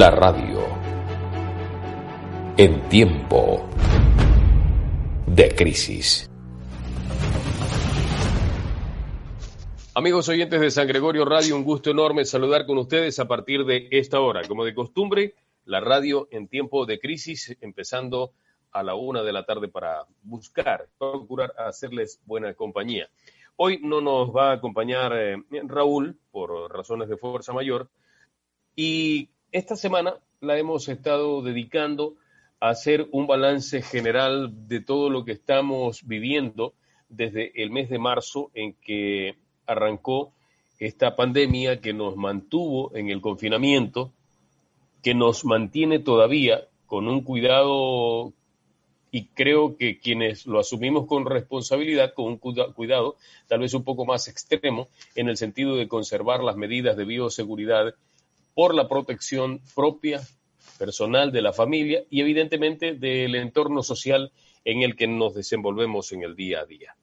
La radio. En tiempo de crisis. Amigos oyentes de San Gregorio Radio, un gusto enorme saludar con ustedes a partir de esta hora. Como de costumbre, la radio en tiempo de crisis, empezando a la una de la tarde para buscar, procurar hacerles buena compañía. Hoy no nos va a acompañar eh, Raúl por razones de fuerza mayor y esta semana la hemos estado dedicando a hacer un balance general de todo lo que estamos viviendo desde el mes de marzo en que arrancó esta pandemia que nos mantuvo en el confinamiento, que nos mantiene todavía con un cuidado y creo que quienes lo asumimos con responsabilidad, con un cuidado tal vez un poco más extremo, en el sentido de conservar las medidas de bioseguridad por la protección propia, personal de la familia y evidentemente del entorno social en el que nos desenvolvemos en el día a día.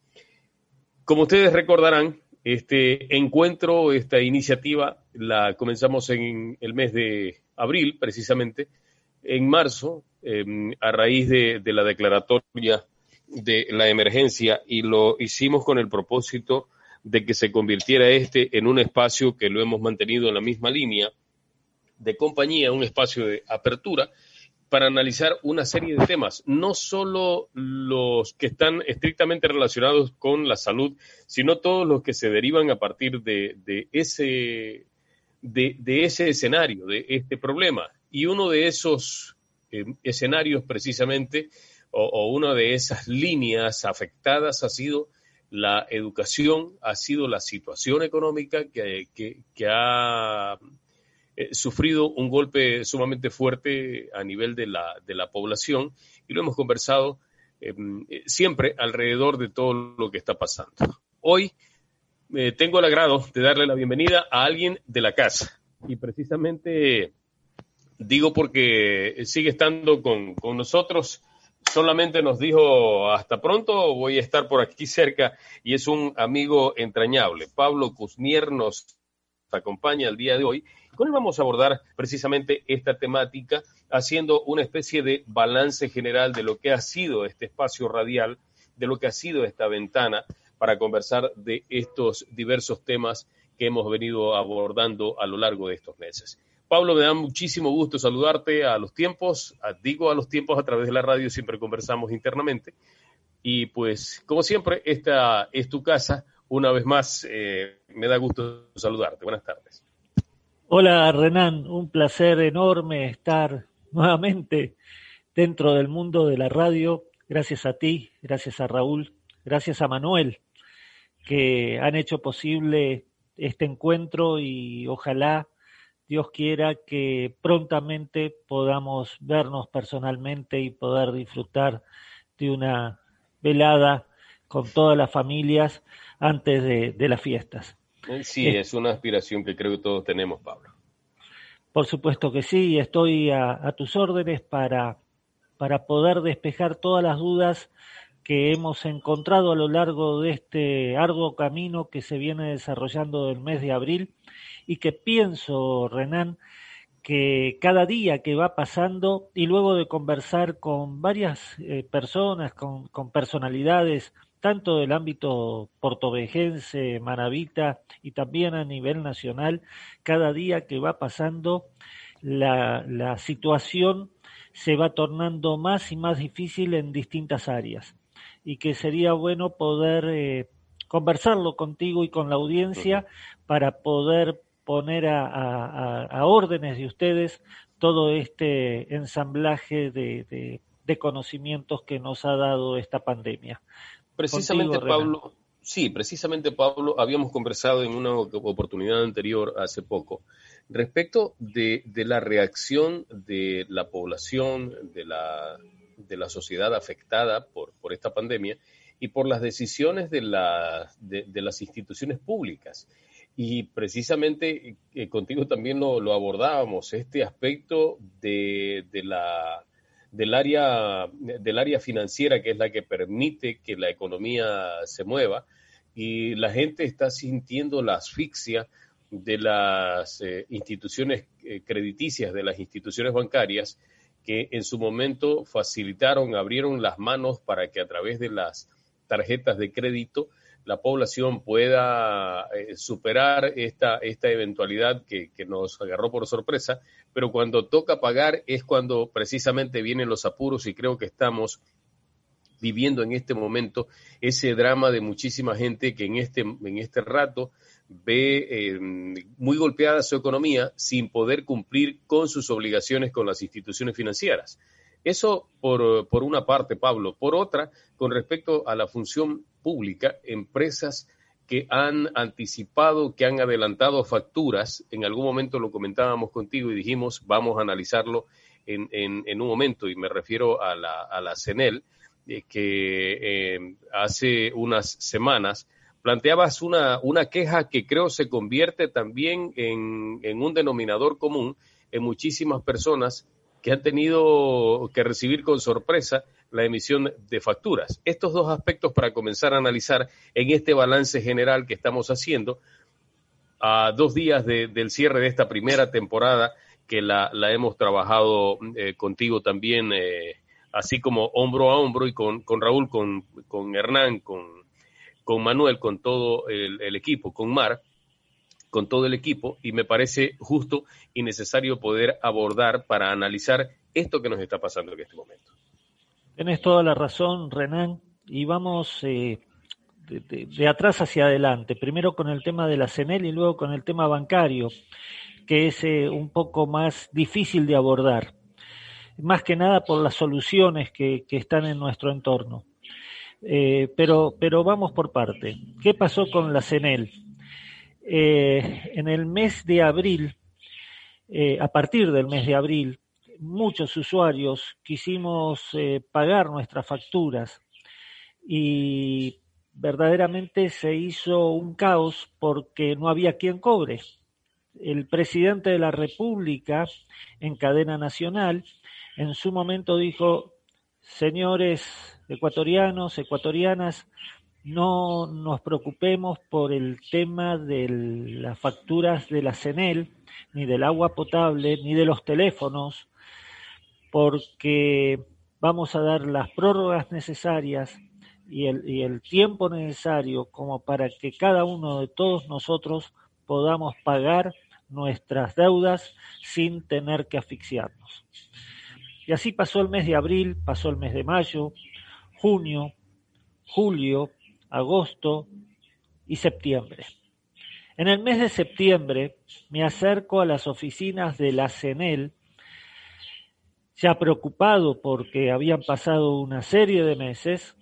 Como ustedes recordarán, este encuentro, esta iniciativa, la comenzamos en el mes de abril, precisamente, en marzo, em, a raíz de, de la declaratoria de la emergencia y lo hicimos con el propósito de que se convirtiera este en un espacio que lo hemos mantenido en la misma línea de compañía, un espacio de apertura para analizar una serie de temas, no solo los que están estrictamente relacionados con la salud, sino todos los que se derivan a partir de, ese, de, ese escenario, de este problema. Y uno de esos eh, escenarios precisamente, o, una de esas líneas afectadas ha sido la educación, ha sido la situación económica que, que ha eh, sufrido un golpe sumamente fuerte a nivel de la, de la población y lo hemos conversado eh, siempre alrededor de todo lo que está pasando. Hoy eh, tengo el agrado de darle la bienvenida a alguien de la casa y precisamente digo porque sigue estando con, con nosotros solamente nos dijo hasta pronto, voy a estar por aquí cerca y es un amigo entrañable. Pablo Cusnier nos acompaña el día de hoy con él vamos a abordar precisamente esta temática, haciendo una especie de balance general de lo que ha sido este espacio radial, de lo que ha sido esta ventana para conversar de estos diversos temas que hemos venido abordando a lo largo de estos meses. Pablo, me da muchísimo gusto saludarte a los tiempos, digo a los tiempos a través de la radio, siempre conversamos internamente. Y pues, como siempre, esta es tu casa. Una vez más, eh, me da gusto saludarte. Buenas tardes. Hola Renan, un placer enorme estar nuevamente dentro del mundo de la radio. Gracias a ti, gracias a Raúl, gracias a Manuel, que han hecho posible este encuentro y ojalá Dios quiera que prontamente podamos vernos personalmente y poder disfrutar de una velada con todas las familias antes de, de las fiestas. Sí, es una aspiración que creo que todos tenemos, Pablo. Por supuesto que sí, estoy a, tus órdenes para, para poder despejar todas las dudas que hemos encontrado a lo largo de este arduo camino que se viene desarrollando del mes de abril y que pienso, Renan, que cada día que va pasando y luego de conversar con varias eh, personas, con, con personalidades tanto del ámbito portovejense, manavita y también a nivel nacional, cada día que va pasando la, la situación se va tornando más y más difícil en distintas áreas y que sería bueno poder eh, conversarlo contigo y con la audiencia para poder poner a, a, a, órdenes de ustedes todo este ensamblaje de, de, de conocimientos que nos ha dado esta pandemia. Precisamente, Pablo, sí, precisamente, Pablo, habíamos conversado en una oportunidad anterior, hace poco, respecto de, la reacción de la población, de la, de la sociedad afectada por, por esta pandemia y por las decisiones de, de, las instituciones públicas. Y precisamente eh, contigo también lo, abordábamos, este aspecto de, la, del, área, del área financiera, que es la que permite que la economía se mueva, y la gente está sintiendo la asfixia de las eh, instituciones eh, crediticias, de las instituciones bancarias, que en su momento facilitaron, abrieron las manos para que a través de las tarjetas de crédito la población pueda eh, superar esta, esta eventualidad que, nos agarró por sorpresa, pero cuando toca pagar es cuando precisamente vienen los apuros y creo que estamos viviendo en este momento ese drama de muchísima gente que en este, en este rato ve eh, muy golpeada su economía sin poder cumplir con sus obligaciones con las instituciones financieras. Eso por, por una parte, Pablo. Por otra, con respecto a la función pública, empresas que han anticipado, que han adelantado facturas, en algún momento lo comentábamos contigo y dijimos, vamos a analizarlo en, en, un momento, y me refiero a la, a la CENEL, eh, que eh, hace unas semanas planteabas una, queja que creo se convierte también en, en un denominador común en muchísimas personas que han tenido que recibir con sorpresa la emisión de facturas. Estos dos aspectos para comenzar a analizar en este balance general que estamos haciendo a dos días del cierre de esta primera temporada que la, hemos trabajado eh, contigo también, eh, así como hombro a hombro y con, con Raúl, con, con Hernán, con, con Manuel, con todo el equipo, con Mar con todo el equipo y me parece justo y necesario poder abordar para analizar esto que nos está pasando en este momento. Tienes toda la razón, Renan, y vamos eh, de, atrás hacia adelante, primero con el tema de la CENEL y luego con el tema bancario, que es eh, un poco más difícil de abordar, más que nada por las soluciones que, están en nuestro entorno. Eh, pero, pero vamos por parte. ¿Qué pasó con la CENEL? Eh, en el mes de abril, eh, a partir del mes de abril, muchos usuarios quisimos eh, pagar nuestras facturas y verdaderamente se hizo un caos porque no había quien cobre. El presidente de la República en cadena nacional en su momento dijo, señores ecuatorianos, ecuatorianas, no nos preocupemos por el tema de las facturas de la CENEL, ni del agua potable, ni de los teléfonos, porque vamos a dar las prórrogas necesarias y el, tiempo necesario como para que cada uno de todos nosotros podamos pagar nuestras deudas sin tener que asfixiarnos. Y así pasó el mes de abril, pasó el mes de mayo, junio, julio, agosto y septiembre. En el mes de septiembre me acerco a las oficinas de la CENEL, ya preocupado porque habían pasado una serie de meses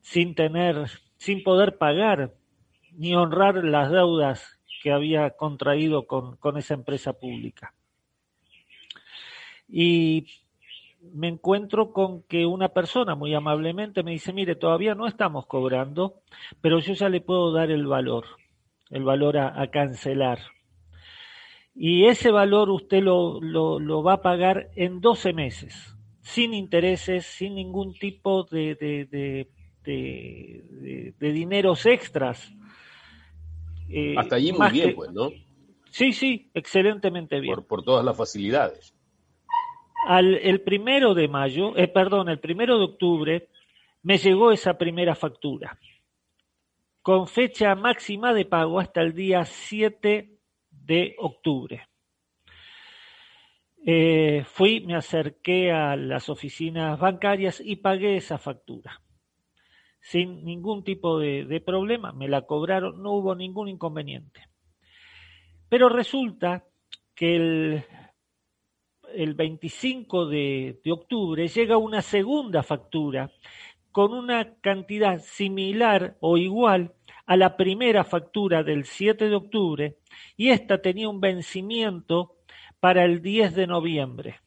sin tener, sin poder pagar ni honrar las deudas que había contraído con, con esa empresa pública. Y me encuentro con que una persona muy amablemente me dice, mire, todavía no estamos cobrando, pero yo ya le puedo dar el valor, el valor a, cancelar. Y ese valor usted lo, lo, va a pagar en 12 meses, sin intereses, sin ningún tipo de, de, de, dineros extras. Eh, Hasta allí muy bien, pues, ¿no? Sí, sí, excelentemente bien. Por, por todas las facilidades. Al, el primero de mayo, eh, perdón, el primero de octubre, me llegó esa primera factura, con fecha máxima de pago hasta el día 7 de octubre. Eh, fui, me acerqué a las oficinas bancarias y pagué esa factura. Sin ningún tipo de, de problema, me la cobraron, no hubo ningún inconveniente. Pero resulta que el el 25 de, octubre, llega una segunda factura con una cantidad similar o igual a la primera factura del 7 de octubre y esta tenía un vencimiento para el 10 de noviembre.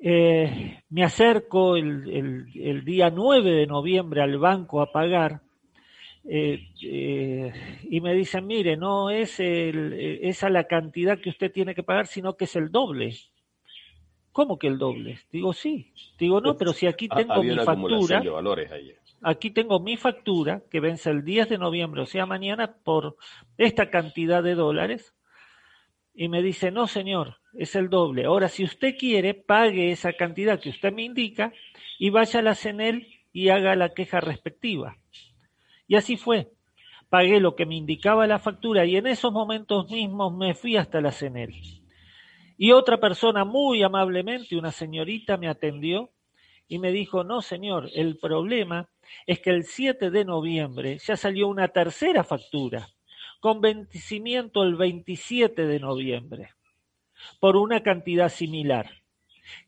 Eh, me acerco el, día 9 de noviembre al banco a pagar eh, eh, y me dicen, mire, no es el, esa la cantidad que usted tiene que pagar, sino que es el doble. ¿Cómo que el doble? Digo, sí. Digo, no, pero si aquí tengo mi factura. Aquí tengo mi factura que vence el 10 de noviembre, o sea, mañana, por esta cantidad de dólares. Y me dice, no, señor, es el doble. Ahora, si usted quiere, pague esa cantidad que usted me indica y vaya a la CENEL y haga la queja respectiva. Y así fue. Pagué lo que me indicaba la factura y en esos momentos mismos me fui hasta la CENEL. Y otra persona muy amablemente, una señorita, me atendió y me dijo, no señor, el problema es que el 7 de noviembre ya salió una tercera factura con vencimiento el 27 de noviembre por una cantidad similar.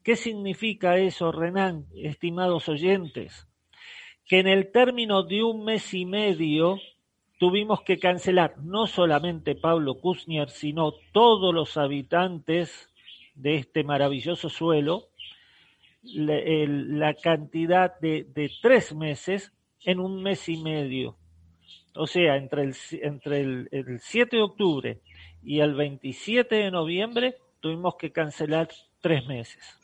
¿Qué significa eso, Renan, estimados oyentes? Que en el término de un mes y medio tuvimos que cancelar no solamente Pablo Kuznier, sino todos los habitantes de este maravilloso suelo, la, cantidad de, tres meses en un mes y medio. O sea, entre el, entre el, 7 de octubre y el 27 de noviembre tuvimos que cancelar tres meses.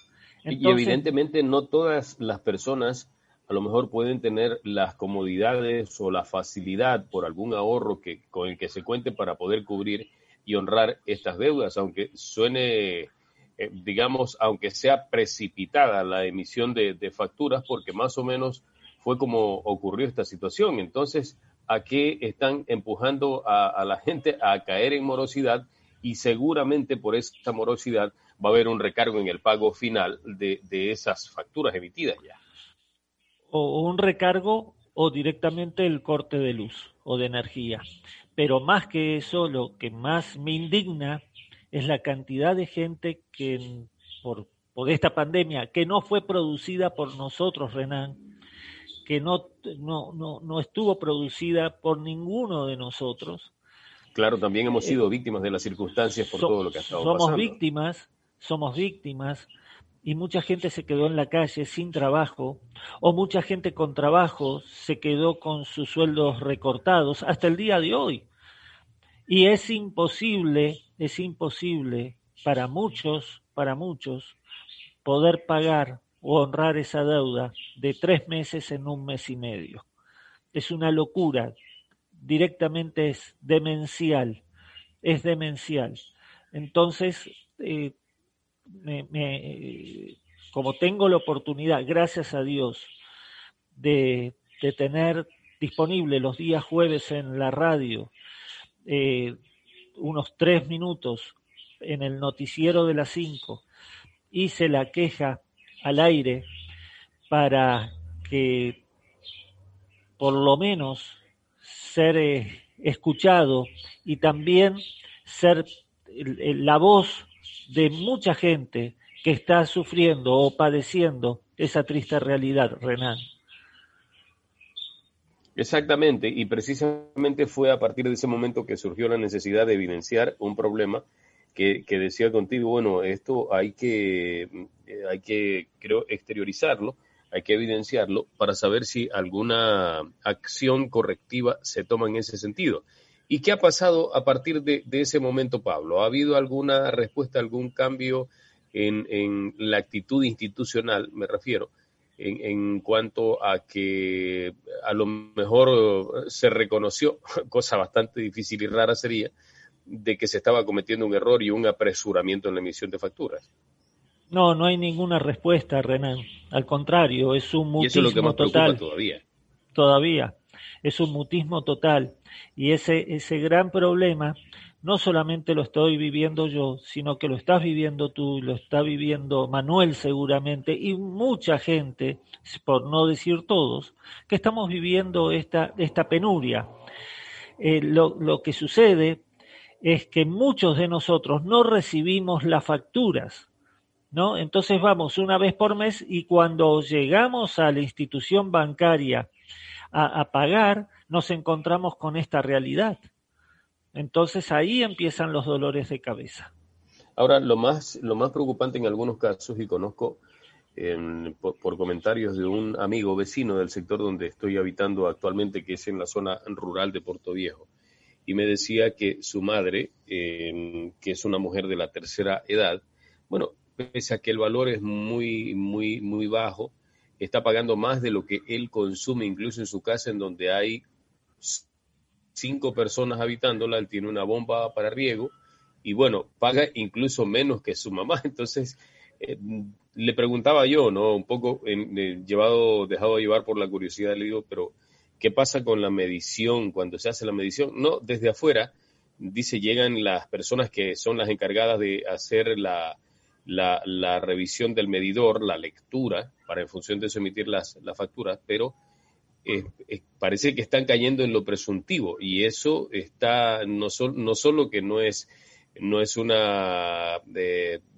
y evidentemente no todas las personas a lo mejor pueden tener las comodidades o la facilidad por algún ahorro que, con el que se cuente para poder cubrir y honrar estas deudas, aunque suene, eh, digamos, aunque sea precipitada la emisión de, facturas, porque más o menos fue como ocurrió esta situación. Entonces, ¿a qué están empujando a, la gente a caer en morosidad? Y seguramente por esta morosidad va a haber un recargo en el pago final de esas facturas emitidas ya o un recargo o directamente el corte de luz o de energía. Pero más que eso, lo que más me indigna es la cantidad de gente que por, por esta pandemia, que no fue producida por nosotros, Renan, que no, no, no, no estuvo producida por ninguno de nosotros. Claro, también hemos sido eh, víctimas de las circunstancias por todo lo que ha estado somos Somos víctimas, somos víctimas y mucha gente se quedó en la calle sin trabajo, o mucha gente con trabajo se quedó con sus sueldos recortados hasta el día de hoy. Y es imposible, es imposible para muchos, para muchos, poder pagar o honrar esa deuda de tres meses en un mes y medio. Es una locura, directamente es demencial, es demencial. Entonces, eh, como tengo la oportunidad, gracias a Dios, de, tener disponible los días jueves en la radio eh, unos tres minutos en el noticiero de las cinco, hice la queja al aire para que por lo menos ser eh, escuchado y también ser la voz de mucha gente que está sufriendo o padeciendo esa triste realidad, Renan. Exactamente, y precisamente fue a partir de ese momento que surgió la necesidad de evidenciar un problema que, decía contigo, bueno, esto hay que, eh, hay que, creo, exteriorizarlo, hay que evidenciarlo para saber si alguna acción correctiva se toma en ese sentido. ¿Y qué ha pasado a partir de, ese momento, Pablo? ¿Ha habido alguna respuesta, algún cambio en, la actitud institucional, me refiero, en, cuanto a que a lo mejor se reconoció, cosa bastante difícil y rara sería, de que se estaba cometiendo un error y un apresuramiento en la emisión de facturas? No, no hay ninguna respuesta, Renan. Al contrario, es un mutismo y eso es lo que más total. todavía. Todavía. Es un mutismo total. Y ese, ese gran problema no solamente lo estoy viviendo yo, sino que lo estás viviendo tú, lo está viviendo Manuel seguramente y mucha gente, por no decir todos, que estamos viviendo esta, esta penuria. Eh, lo, lo, que sucede es que muchos de nosotros no recibimos las facturas, ¿no? Entonces vamos una vez por mes y cuando llegamos a la institución bancaria a, a pagar, nos encontramos con esta realidad. Entonces ahí empiezan los dolores de cabeza. Ahora, lo más, lo más preocupante en algunos casos, y conozco por, comentarios de un amigo vecino del sector donde estoy habitando actualmente, que es en la zona rural de Puerto Viejo, y me decía que su madre, que es una mujer de la tercera edad, bueno, pese a que el valor es muy, muy, muy bajo, está pagando más de lo que él consume, incluso en su casa, en donde hay cinco personas habitándola, él tiene una bomba para riego, y bueno, paga incluso menos que su mamá. Entonces, eh, le preguntaba yo, ¿no? Un poco llevado, dejado llevar por la curiosidad, le digo, pero ¿qué pasa con la medición cuando se hace la medición? No, desde afuera, dice, llegan las personas que son las encargadas de hacer la, la, revisión del medidor, la lectura, para en función de eso emitir las, facturas, pero eh, eh, parece que están cayendo en lo presuntivo y eso está no, no solo que no es, no es una,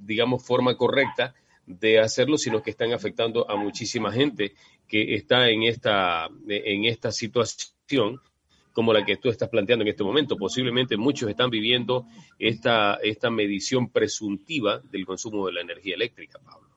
digamos, forma correcta, de hacerlo, sino que están afectando a muchísima gente que está en esta, en esta situación como la que tú estás planteando en este momento. Posiblemente muchos están viviendo esta, esta medición presuntiva del consumo de la energía eléctrica, Pablo.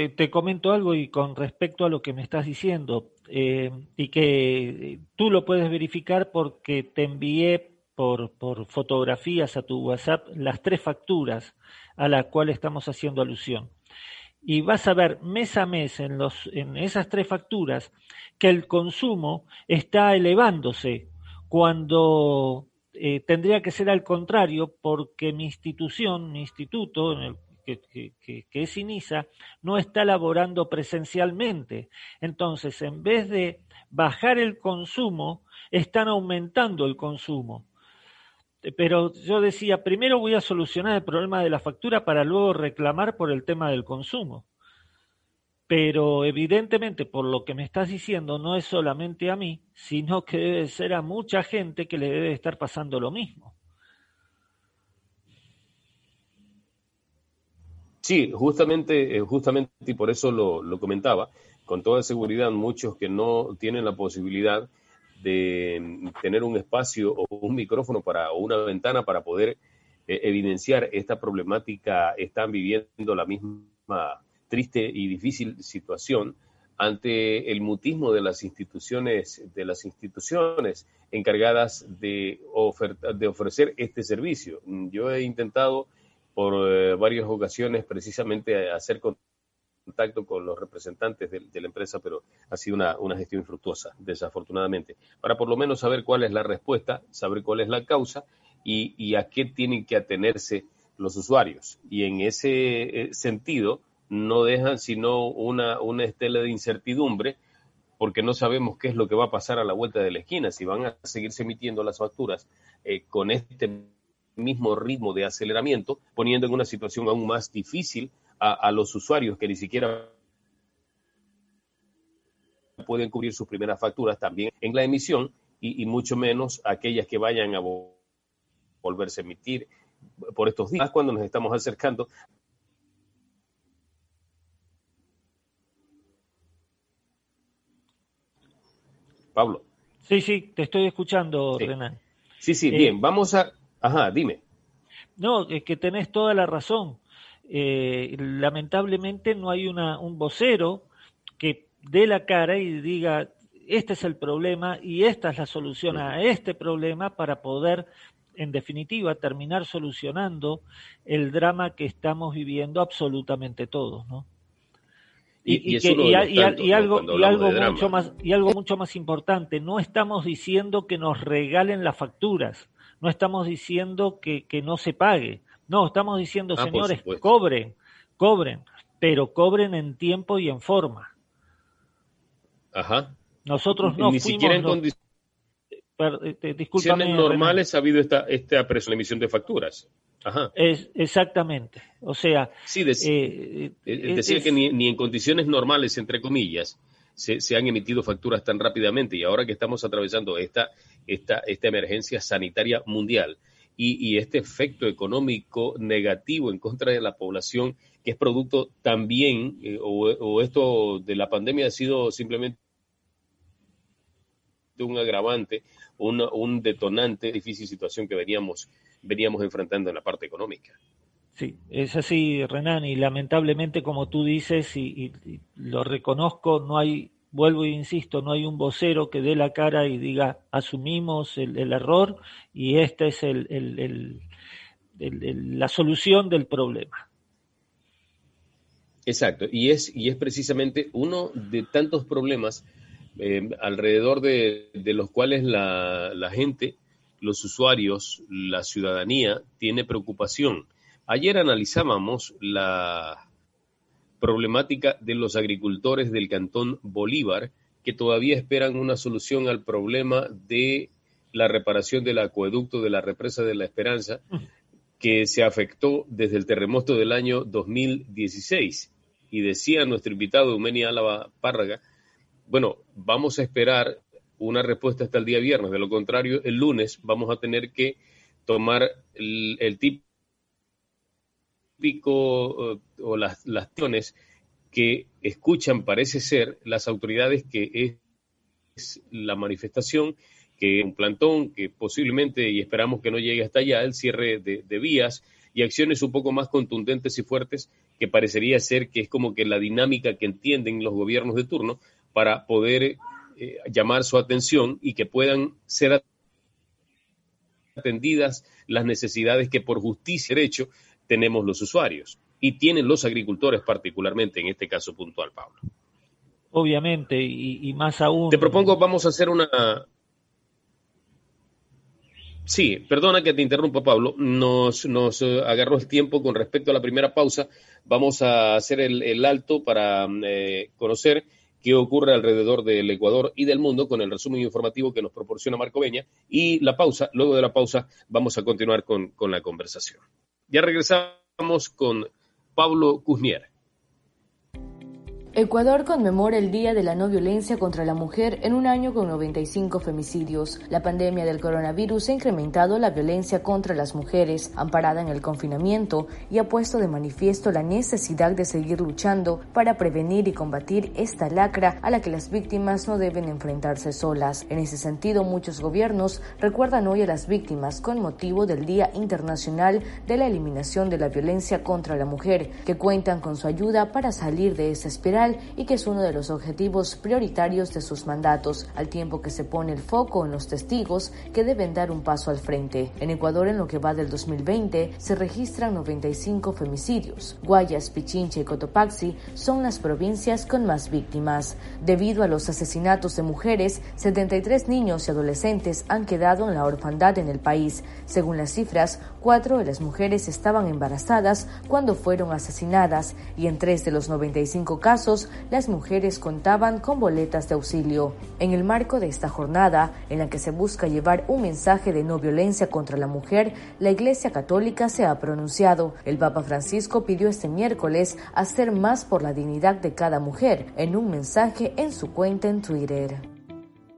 Eh, te comento algo y con respecto a lo que me estás diciendo, eh, y que tú lo puedes verificar porque te envié por, fotografías a tu WhatsApp las tres facturas a las cuales estamos haciendo alusión. Y vas a ver mes a mes en, los, en esas tres facturas que el consumo está elevándose cuando eh, tendría que ser al contrario porque mi institución, mi instituto, que, es INISA, no está laborando presencialmente. Entonces, en vez de bajar el consumo, están aumentando el consumo pero yo decía, primero voy a solucionar el problema de la factura para luego reclamar por el tema del consumo. Pero evidentemente, por lo que me estás diciendo, no es solamente a mí, sino que debe ser a mucha gente que le debe estar pasando lo mismo. Sí, justamente, eh, justamente y por eso lo, lo comentaba, con toda seguridad muchos que no tienen la posibilidad de tener un espacio o un micrófono para, o una ventana para poder eh, evidenciar esta problemática, están viviendo la misma triste y difícil situación ante el mutismo de las instituciones, de las instituciones encargadas de, de ofrecer este servicio. Yo he intentado por eh, varias ocasiones precisamente hacer contacto con los representantes de, la empresa, pero ha sido una, gestión infructuosa, desafortunadamente, para por lo menos saber cuál es la respuesta, saber cuál es la causa y, a qué tienen que atenerse los usuarios. Y en ese eh, sentido, no dejan sino una, una estela de incertidumbre porque no sabemos qué es lo que va a pasar a la vuelta de la esquina, si van a seguirse emitiendo las facturas eh, con este mismo ritmo de aceleramiento, poniendo en una situación aún más difícil a, los usuarios que ni siquiera pueden cubrir sus primeras facturas también en la emisión y, mucho menos aquellas que vayan a volverse a emitir por estos días cuando nos estamos acercando Pablo. Sí, sí, te estoy escuchando, Renan. Sí, sí, bien, eh, vamos a... Ajá, dime. No, es que tenés toda la razón. Eh, lamentablemente no hay una, un vocero que dé la cara y diga, este es el problema y esta es la solución a este problema para poder, en definitiva, terminar solucionando el drama que estamos viviendo absolutamente todos, ¿no? Y, algo, y algo mucho más y algo mucho más importante no estamos diciendo que nos regalen las facturas no estamos diciendo que, que no se pague no, estamos diciendo, ah, señores, cobren, cobren, pero cobren en tiempo y en forma. Ajá. Nosotros no Ni siquiera en condiciones eh, normales ha habido esta, esta emisión de facturas. Ajá. Es, exactamente. O sea, sí, eh, eh, decía que ni, ni, en condiciones normales, entre comillas, se, han emitido facturas tan rápidamente y ahora que estamos atravesando esta, esta, esta emergencia sanitaria mundial, y, este efecto económico negativo en contra de la población, que es producto también, eh, o, esto de la pandemia ha sido simplemente un agravante, un, un detonante, difícil situación que veníamos, veníamos enfrentando en la parte económica. Sí, es así, Renan, y lamentablemente, como tú dices, y, lo reconozco, no hay, vuelvo e insisto, no hay un vocero que dé la cara y diga, asumimos el, error y esta es el, la solución del problema. Exacto, y es, y es precisamente uno de tantos problemas eh, alrededor de, los cuales la, la gente, los usuarios, la ciudadanía tiene preocupación Ayer analizábamos la problemática de los agricultores del Cantón Bolívar que todavía esperan una solución al problema de la reparación del acueducto de la represa de la Esperanza que se afectó desde el terremoto del año 2016. Y decía nuestro invitado Eumenia Álava Párraga, bueno, vamos a esperar una respuesta hasta el día viernes, de lo contrario, el lunes vamos a tener que tomar el, el tipo o, las, las que escuchan, parece ser, las autoridades que es la manifestación, que un plantón, que posiblemente, y esperamos que no llegue hasta allá, el cierre de, vías y acciones un poco más contundentes y fuertes, que parecería ser que es como que la dinámica que entienden los gobiernos de turno para poder eh, llamar su atención y que puedan ser atendidas las necesidades que por justicia y derecho tenemos los usuarios y tienen los agricultores particularmente en este caso puntual, Pablo. Obviamente, y, más aún. Te propongo, vamos a hacer una. Sí, perdona que te interrumpa, Pablo. Nos, nos eh, agarró el tiempo con respecto a la primera pausa. Vamos a hacer el, alto para eh, conocer qué ocurre alrededor del Ecuador y del mundo con el resumen informativo que nos proporciona Marco Beña. Y la pausa, luego de la pausa, vamos a continuar con, con la conversación. Ya regresamos con Pablo Cusnier. Ecuador conmemora el Día de la No Violencia contra la Mujer en un año con 95 femicidios. La pandemia del coronavirus ha incrementado la violencia contra las mujeres, amparada en el confinamiento, y ha puesto de manifiesto la necesidad de seguir luchando para prevenir y combatir esta lacra a la que las víctimas no deben enfrentarse solas. En ese sentido, muchos gobiernos recuerdan hoy a las víctimas con motivo del Día Internacional de la Eliminación de la Violencia contra la Mujer, que cuentan con su ayuda para salir de esa espiral y que es uno de los objetivos prioritarios de sus mandatos, al tiempo que se pone el foco en los testigos que deben dar un paso al frente. En Ecuador, en lo que va del 2020, se registran 95 femicidios. Guayas, Pichincha y Cotopaxi son las provincias con más víctimas. Debido a los asesinatos de mujeres, 73 niños y adolescentes han quedado en la orfandad en el país. Según las cifras, cuatro de las mujeres estaban embarazadas cuando fueron asesinadas y en tres de los 95 casos las mujeres contaban con boletas de auxilio. En el marco de esta jornada, en la que se busca llevar un mensaje de no violencia contra la mujer, la Iglesia Católica se ha pronunciado. El Papa Francisco pidió este miércoles hacer más por la dignidad de cada mujer en un mensaje en su cuenta en Twitter.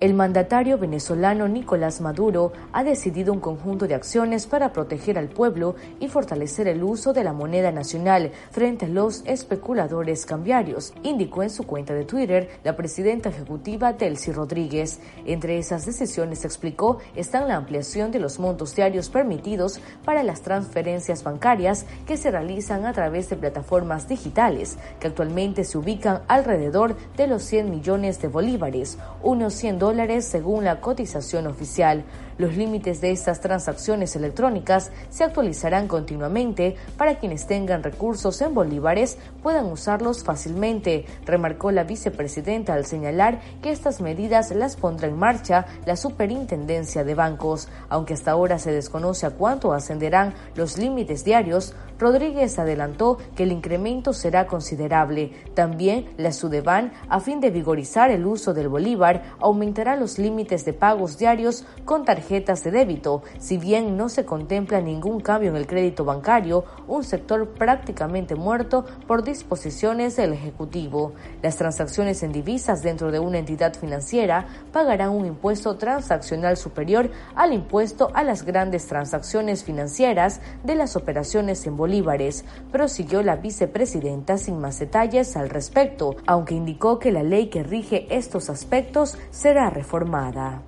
El mandatario venezolano Nicolás Maduro ha decidido un conjunto de acciones para proteger al pueblo y fortalecer el uso de la moneda nacional frente a los especuladores cambiarios, indicó en su cuenta de Twitter la presidenta ejecutiva Delcy Rodríguez. Entre esas decisiones, explicó, están la ampliación de los montos diarios permitidos para las transferencias bancarias que se realizan a través de plataformas digitales, que actualmente se ubican alrededor de los 100 millones de bolívares, unos 100 según la cotización oficial. Los límites de estas transacciones electrónicas se actualizarán continuamente para quienes tengan recursos en bolívares puedan usarlos fácilmente, remarcó la vicepresidenta al señalar que estas medidas las pondrá en marcha la Superintendencia de Bancos. Aunque hasta ahora se desconoce a cuánto ascenderán los límites diarios, Rodríguez adelantó que el incremento será considerable. También la Sudeban, a fin de vigorizar el uso del bolívar, aumentará los límites de pagos diarios con tarjetas tarjetas de débito. Si bien no se contempla ningún cambio en el crédito bancario, un sector prácticamente muerto por disposiciones del Ejecutivo. Las transacciones en divisas dentro de una entidad financiera pagarán un impuesto transaccional superior al impuesto a las grandes transacciones financieras de las operaciones en bolívares, prosiguió la vicepresidenta sin más detalles al respecto, aunque indicó que la ley que rige estos aspectos será reformada.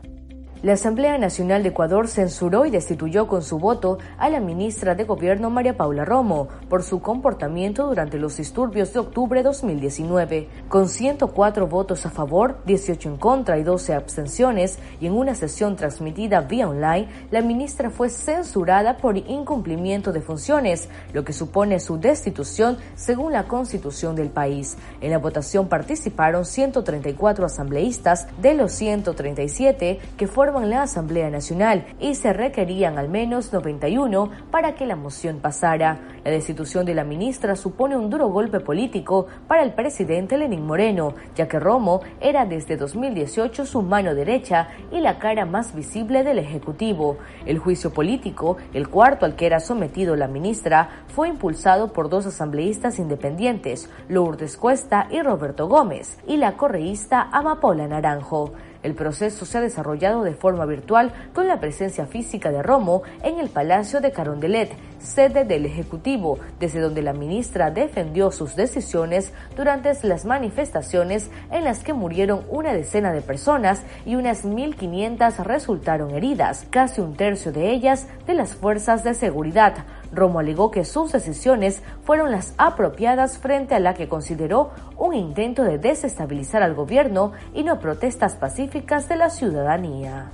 La Asamblea Nacional de Ecuador censuró y destituyó con su voto a la ministra de Gobierno María Paula Romo por su comportamiento durante los disturbios de octubre de 2019. Con 104 votos a favor, 18 en contra y 12 abstenciones, y en una sesión transmitida vía online, la ministra fue censurada por incumplimiento de funciones, lo que supone su destitución según la constitución del país. En la votación participaron 134 asambleístas de los 137 que fueron en la Asamblea Nacional y se requerían al menos 91 para que la moción pasara. La destitución de la ministra supone un duro golpe político para el presidente Lenín Moreno, ya que Romo era desde 2018 su mano derecha y la cara más visible del Ejecutivo. El juicio político, el cuarto al que era sometido la ministra, fue impulsado por dos asambleístas independientes, Lourdes Cuesta y Roberto Gómez, y la correísta Amapola Naranjo. El proceso se ha desarrollado de forma virtual con la presencia física de Romo en el Palacio de Carondelet, sede del Ejecutivo, desde donde la ministra defendió sus decisiones durante las manifestaciones en las que murieron una decena de personas y unas 1.500 resultaron heridas, casi un tercio de ellas de las fuerzas de seguridad. Romo alegó que sus decisiones fueron las apropiadas frente a la que consideró un intento de desestabilizar al gobierno y no protestas pacíficas de la ciudadanía.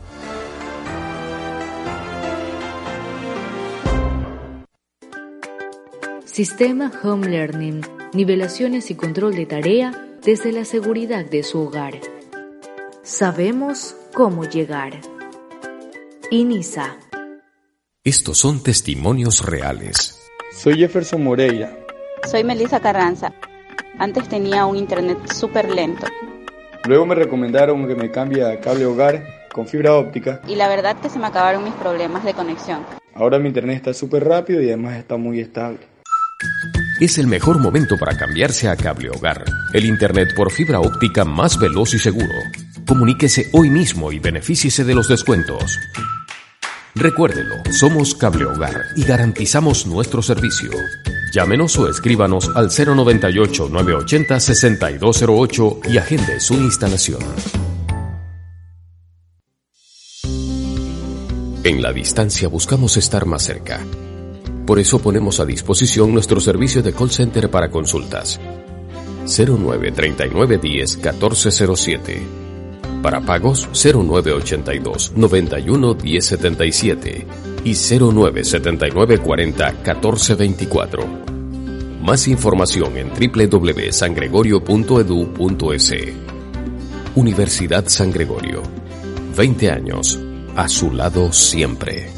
Sistema Home Learning, nivelaciones y control de tarea desde la seguridad de su hogar. Sabemos cómo llegar. INISA estos son testimonios reales. Soy Jefferson Moreira. Soy Melissa Carranza. Antes tenía un internet súper lento. Luego me recomendaron que me cambie a cable hogar con fibra óptica. Y la verdad que se me acabaron mis problemas de conexión. Ahora mi internet está súper rápido y además está muy estable. Es el mejor momento para cambiarse a cable hogar, el internet por fibra óptica más veloz y seguro. Comuníquese hoy mismo y benefíciese de los descuentos. Recuérdelo, somos Cable Hogar y garantizamos nuestro servicio. Llámenos o escríbanos al 098-980-6208 y agende su instalación. En la distancia buscamos estar más cerca. Por eso ponemos a disposición nuestro servicio de call center para consultas. 09 39 10 1407 para pagos 0982 91 1077 y 0979 40 1424. Más información en www.sangregorio.edu.es. Universidad San Gregorio. 20 años. A su lado siempre.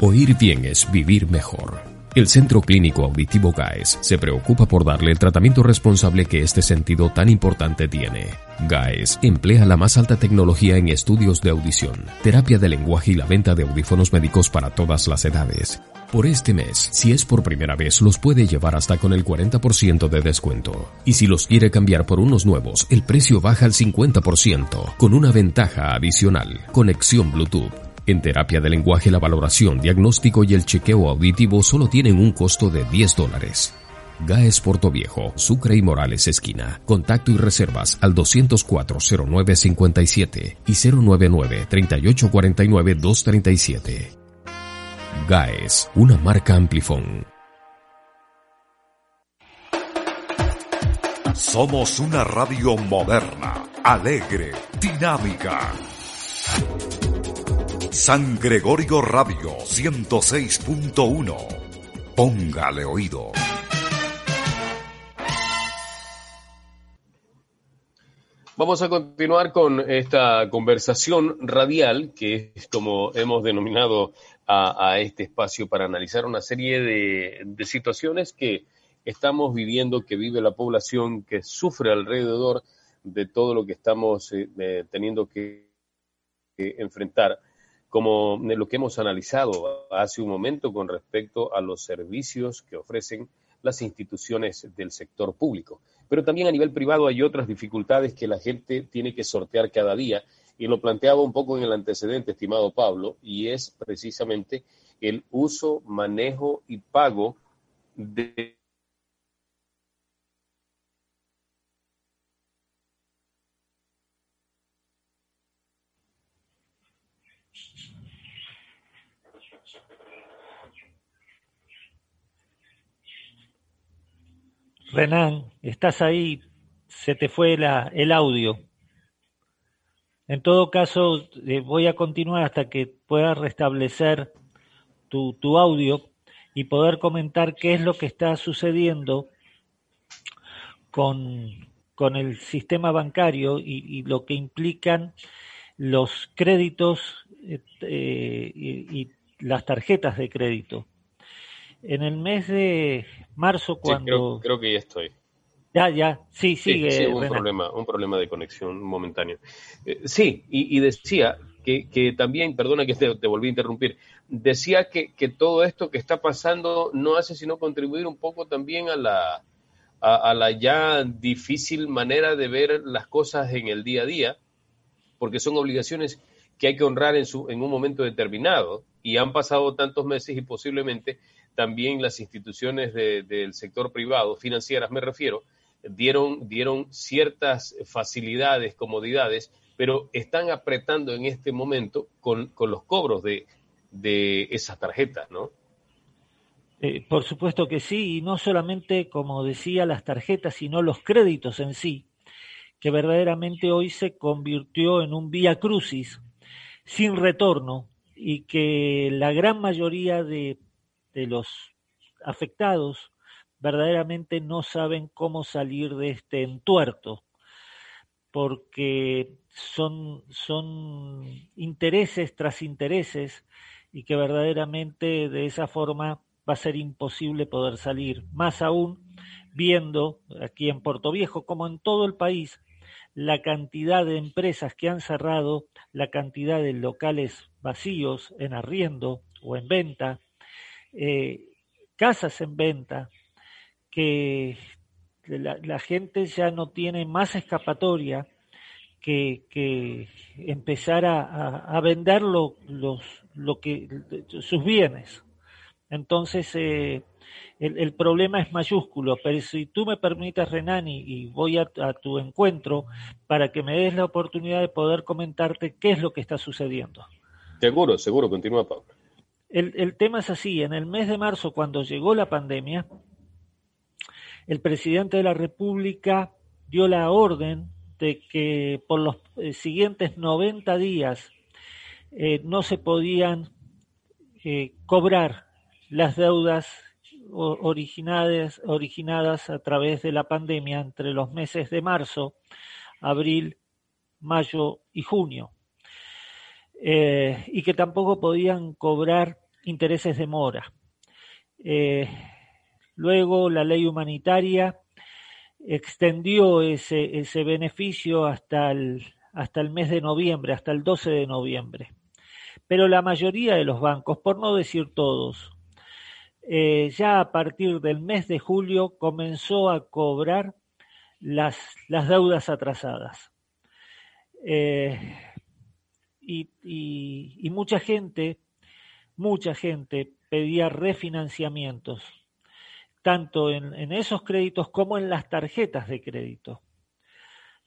Oír bien es vivir mejor. El Centro Clínico Auditivo GAES se preocupa por darle el tratamiento responsable que este sentido tan importante tiene. GAES emplea la más alta tecnología en estudios de audición, terapia de lenguaje y la venta de audífonos médicos para todas las edades. Por este mes, si es por primera vez, los puede llevar hasta con el 40% de descuento. Y si los quiere cambiar por unos nuevos, el precio baja al 50%, con una ventaja adicional, conexión Bluetooth en terapia de lenguaje, la valoración, diagnóstico y el chequeo auditivo solo tienen un costo de 10 dólares. GAES Puerto Viejo, Sucre y Morales Esquina. Contacto y reservas al 204-0957 y 099-3849-237. GAES, una marca Amplifón. Somos una radio moderna, alegre, dinámica San Gregorio Radio 106.1. Póngale oído. Vamos a continuar con esta conversación radial, que es como hemos denominado a, este espacio para analizar una serie de, situaciones que estamos viviendo, que vive la población, que sufre alrededor de todo lo que estamos eh, teniendo que, enfrentar, como lo que hemos analizado hace un momento con respecto a los servicios que ofrecen las instituciones del sector público. Pero también a nivel privado hay otras dificultades que la gente tiene que sortear cada día y lo planteaba un poco en el antecedente, estimado Pablo, y es precisamente el uso, manejo y pago de Renan, estás ahí, se te fue el audio. En todo caso, eh, voy a continuar hasta que puedas restablecer tu, audio y poder comentar qué es lo que está sucediendo con, con el sistema bancario y, lo que implican los créditos eh, eh, y, las tarjetas de crédito. En el mes de marzo, cuando... Sí, creo, que ya estoy. Ya, ya, sí, sigue. Sí, un, problema, un problema de conexión momentáneo. Eh, sí, y, decía que, que, también, perdona que te, volví a interrumpir, decía que, que, todo esto que está pasando no hace sino contribuir un poco también a la, a, la ya difícil manera de ver las cosas en el día a día, porque son obligaciones que hay que honrar en, su, en un momento determinado y han pasado tantos meses y posiblemente también las instituciones del sector privado, financieras me refiero, dieron, dieron ciertas facilidades, comodidades, pero están apretando en este momento con, los cobros de, esas tarjetas, ¿no? Eh, por supuesto que sí, y no solamente, como decía, las tarjetas, sino los créditos en sí, que verdaderamente hoy se convirtió en un vía crucis sin retorno y que la gran mayoría de de los afectados verdaderamente no saben cómo salir de este entuerto, porque son, son intereses tras intereses y que verdaderamente de esa forma va a ser imposible poder salir. Más aún viendo aquí en Puerto Viejo, como en todo el país, la cantidad de empresas que han cerrado, la cantidad de locales vacíos en arriendo o en venta, eh, casas en venta, que la, gente ya no tiene más escapatoria que, empezar a, vender los, lo que, sus bienes. Entonces, eh, el, problema es mayúsculo, pero si tú me permites, Renani, y voy a, a, tu encuentro para que me des la oportunidad de poder comentarte qué es lo que está sucediendo. Seguro, seguro, continúa, Pablo. El, tema es así, en el mes de marzo, cuando llegó la pandemia, el presidente de la República dio la orden de que por los eh, siguientes 90 días eh, no se podían eh, cobrar las deudas originadas, a través de la pandemia entre los meses de marzo, abril, mayo y junio. y que tampoco podían cobrar intereses de mora. Eh, luego la ley humanitaria extendió ese, ese beneficio hasta el, hasta el mes de noviembre, hasta el 12 de noviembre. Pero la mayoría de los bancos, por no decir todos, eh, ya a partir del mes de julio comenzó a cobrar las, las deudas atrasadas. Eh, y, y, mucha gente mucha gente pedía refinanciamientos, tanto en, esos créditos como en las tarjetas de crédito.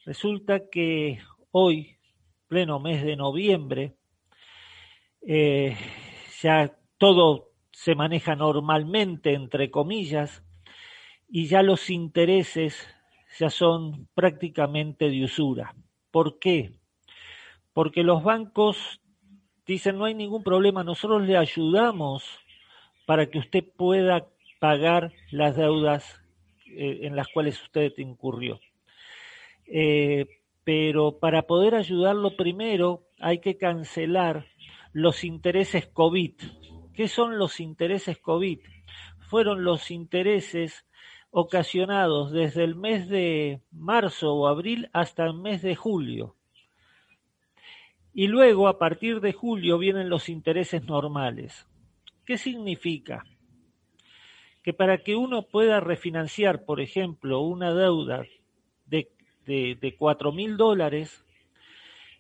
Resulta que hoy, pleno mes de noviembre, eh, ya todo se maneja normalmente, entre comillas, y ya los intereses ya son prácticamente de usura. ¿Por qué? Porque los bancos dicen no hay ningún problema, nosotros le ayudamos para que usted pueda pagar las deudas eh, en las cuales usted incurrió. Eh, pero para poder ayudarlo primero hay que cancelar los intereses COVID. ¿Qué son los intereses COVID? Fueron los intereses ocasionados desde el mes de marzo o abril hasta el mes de julio. Y luego, a partir de julio, vienen los intereses normales. ¿Qué significa? Que para que uno pueda refinanciar, por ejemplo, una deuda de, de, mil dólares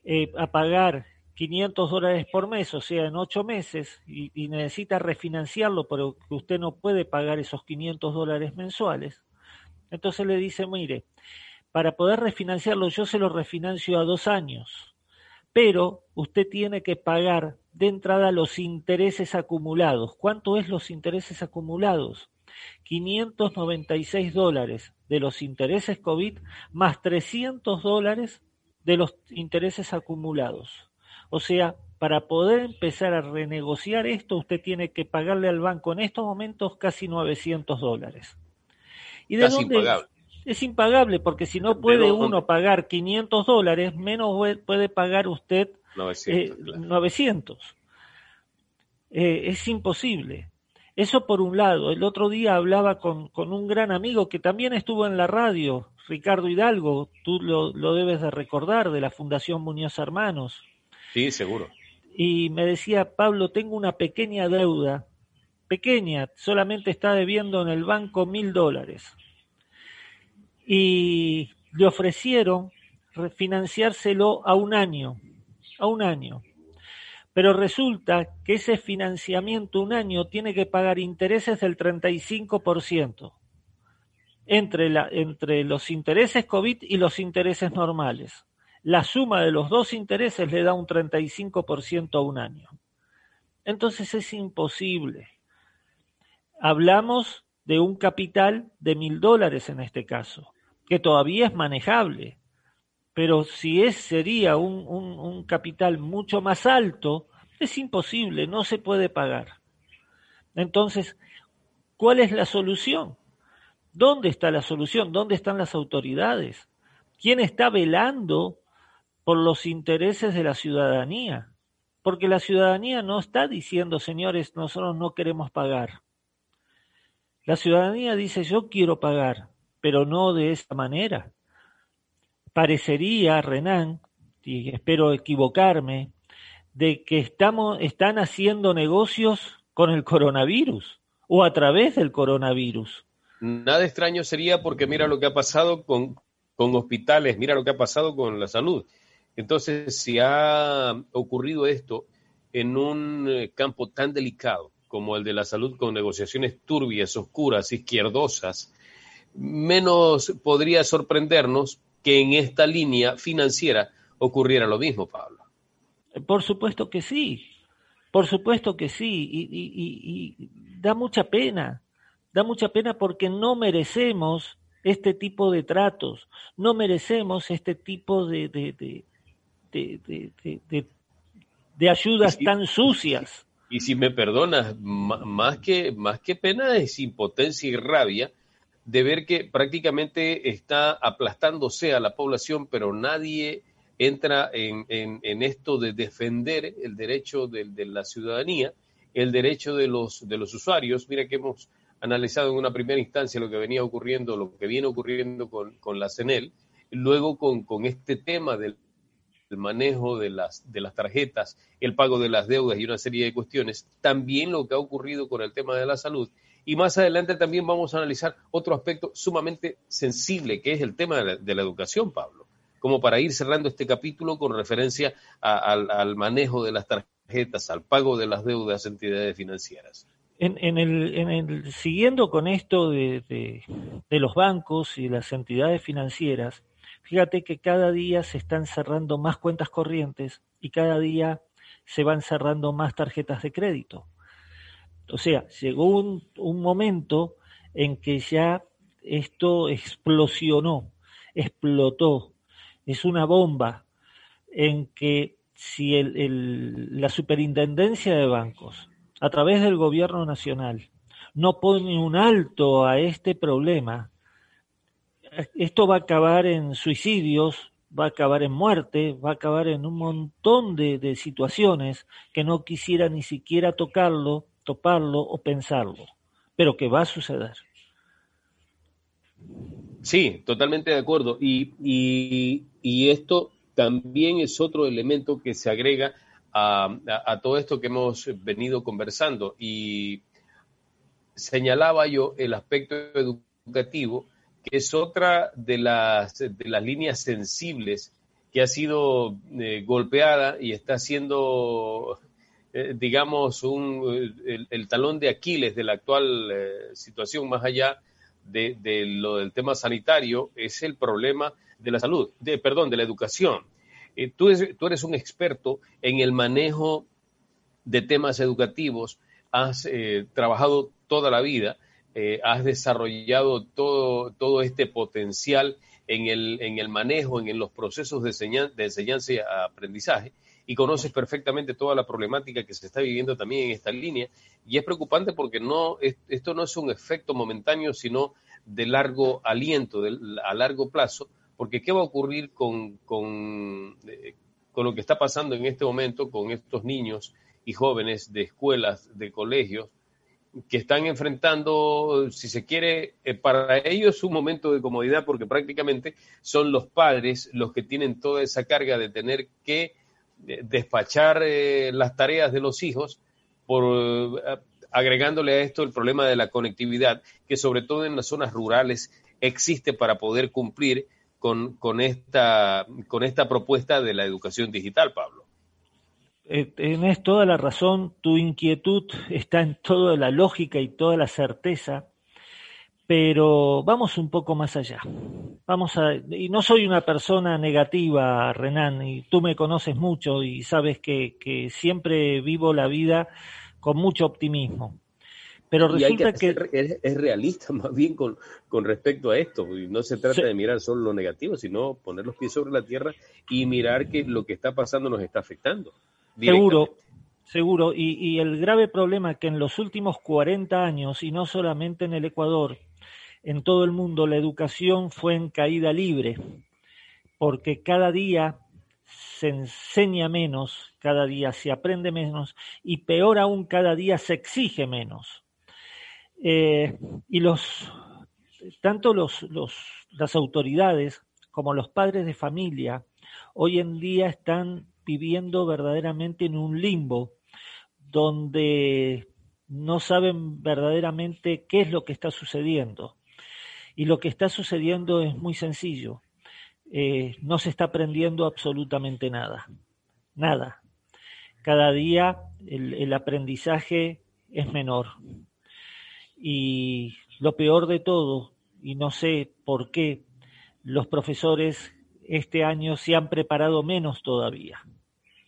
eh, a pagar 500 dólares por mes, o sea, en ocho meses, y, necesita refinanciarlo, pero usted no puede pagar esos 500 dólares mensuales, entonces le dice, mire, para poder refinanciarlo yo se lo refinancio a dos años, pero usted tiene que pagar de entrada los intereses acumulados. ¿Cuánto es los intereses acumulados? 596 dólares de los intereses COVID más 300 dólares de los intereses acumulados. O sea, para poder empezar a renegociar esto, usted tiene que pagarle al banco en estos momentos casi 900 dólares. ¿Y de dónde? Impagable. Es impagable porque si no puede uno pagar 500 dólares, menos puede pagar usted 900. Eh, eh, es imposible. Eso por un lado. El otro día hablaba con, con, un gran amigo que también estuvo en la radio, Ricardo Hidalgo, tú lo, lo debes de recordar, de la Fundación Muñoz Hermanos. Sí, seguro. Y me decía, Pablo, tengo una pequeña deuda, pequeña, solamente está debiendo en el banco mil dólares. Y le ofrecieron refinanciárselo a un año, a un año. Pero resulta que ese financiamiento un año tiene que pagar intereses del 35% entre, la, entre los intereses COVID y los intereses normales la suma de los dos intereses le da un 35% a un año. Entonces es imposible. Hablamos de un capital de mil dólares en este caso, que todavía es manejable, pero si es, sería un, un, un capital mucho más alto, es imposible, no se puede pagar. Entonces, ¿cuál es la solución? ¿Dónde está la solución? ¿Dónde están las autoridades? ¿Quién está velando por los intereses de la ciudadanía. Porque la ciudadanía no está diciendo, señores, nosotros no queremos pagar. La ciudadanía dice, yo quiero pagar, pero no de esa manera. Parecería, Renan, y espero equivocarme, de que estamos, están haciendo negocios con el coronavirus o a través del coronavirus. Nada extraño sería porque mira lo que ha pasado con, con hospitales, mira lo que ha pasado con la salud. Entonces, si ha ocurrido esto en un eh, campo tan delicado como el de la salud con negociaciones turbias, oscuras, izquierdosas, menos podría sorprendernos que en esta línea financiera ocurriera lo mismo, Pablo. Por supuesto que sí, por supuesto que sí, y, da mucha pena, da mucha pena porque no merecemos este tipo de tratos, no merecemos este tipo de, ayudas tan sucias. Y si me perdonas, más que, más que pena es impotencia y rabia de ver que prácticamente está aplastándose a la población, pero nadie entra en, en, esto de defender el derecho de, de, la ciudadanía, el derecho de los, de los usuarios. Mira que hemos analizado en una primera instancia lo que venía ocurriendo, lo que viene ocurriendo con, con la CENEL, luego con, con este tema del el manejo de las, de las tarjetas, el pago de las deudas y una serie de cuestiones, también lo que ha ocurrido con el tema de la salud. Y más adelante también vamos a analizar otro aspecto sumamente sensible, que es el tema de la, educación, Pablo, como para ir cerrando este capítulo con referencia al, manejo de las tarjetas, al pago de las deudas entidades financieras. En el, siguiendo con esto de, de los bancos y las entidades financieras, Fíjate que cada día se están cerrando más cuentas corrientes y cada día se van cerrando más tarjetas de crédito. O sea, llegó un, momento en que ya esto explosionó, explotó, es una bomba en que si la superintendencia de bancos, a través del gobierno nacional, no pone un alto a este problema, esto va a acabar en suicidios, va a acabar en muerte, va a acabar en un montón de, situaciones que no quisiera ni siquiera tocarlo, toparlo o pensarlo, pero que va a suceder. Sí, totalmente de acuerdo. Y, y, esto también es otro elemento que se agrega a, a, todo esto que hemos venido conversando. Y señalaba yo el aspecto educativo, que es otra de las, de las líneas sensibles que ha sido eh, golpeada y está siendo, eh, digamos, un, el, talón de Aquiles de la actual eh, situación, más allá de, lo del tema sanitario, es el problema de la salud, de, perdón, de la educación. tú, tú eres un experto en el manejo de temas educativos, has trabajado toda la vida, has desarrollado todo, todo este potencial en el, en el manejo, en, los procesos de, de enseñanza y aprendizaje y conoces perfectamente toda la problemática que se está viviendo también en esta línea. Y es preocupante porque no, esto no es un efecto momentáneo, sino de largo aliento, de, a largo plazo, porque ¿qué va a ocurrir con, con, eh, con lo que está pasando en este momento con estos niños y jóvenes de escuelas, de colegios, que están enfrentando, si se quiere, eh, para ellos un momento de comodidad porque prácticamente son los padres los que tienen toda esa carga de tener que eh, despachar eh, las tareas de los hijos por agregándole a esto el problema de la conectividad que sobre todo en las zonas rurales existe para poder cumplir con, con, esta, con esta propuesta de la educación digital, Pablo. Eh, tenés toda la razón, tu inquietud está en toda la lógica y toda la certeza, pero vamos un poco más allá. Vamos a, y no soy una persona negativa, Renan, y tú me conoces mucho y sabes que, siempre vivo la vida con mucho optimismo. Pero resulta que, es, realista más bien con, con respecto a esto. Y no se trata de mirar solo lo negativo, sino poner los pies sobre la tierra y mirar que lo que está pasando nos está afectando. Seguro, seguro. Y, el grave problema que en los últimos 40 años, y no solamente en el Ecuador, en todo el mundo la educación fue en caída libre, porque cada día se enseña menos, cada día se aprende menos y peor aún cada día se exige menos. Eh, y los tanto los, los, las autoridades como los padres de familia hoy en día están viviendo verdaderamente en un limbo donde no saben verdaderamente qué es lo que está sucediendo. Y lo que está sucediendo es muy sencillo. Eh, no se está aprendiendo absolutamente nada. Nada. Cada día el, el aprendizaje es menor. Y lo peor de todo, y no sé por qué, los profesores este año se han preparado menos todavía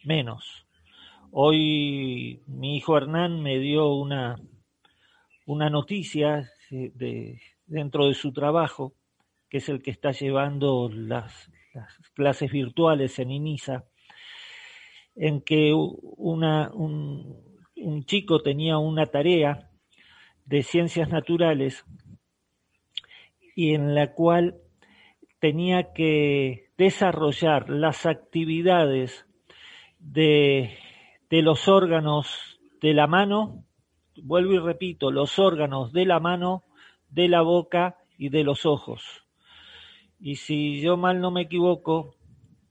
menos. Hoy mi hijo Hernán me dio una, una noticia de, dentro de su trabajo, que es el que está llevando las, clases virtuales en INISA, en que un, un chico tenía una tarea de ciencias naturales y en la cual tenía que desarrollar las actividades de, los órganos de la mano, vuelvo y repito, los órganos de la mano, de la boca y de los ojos. Y si yo mal no me equivoco,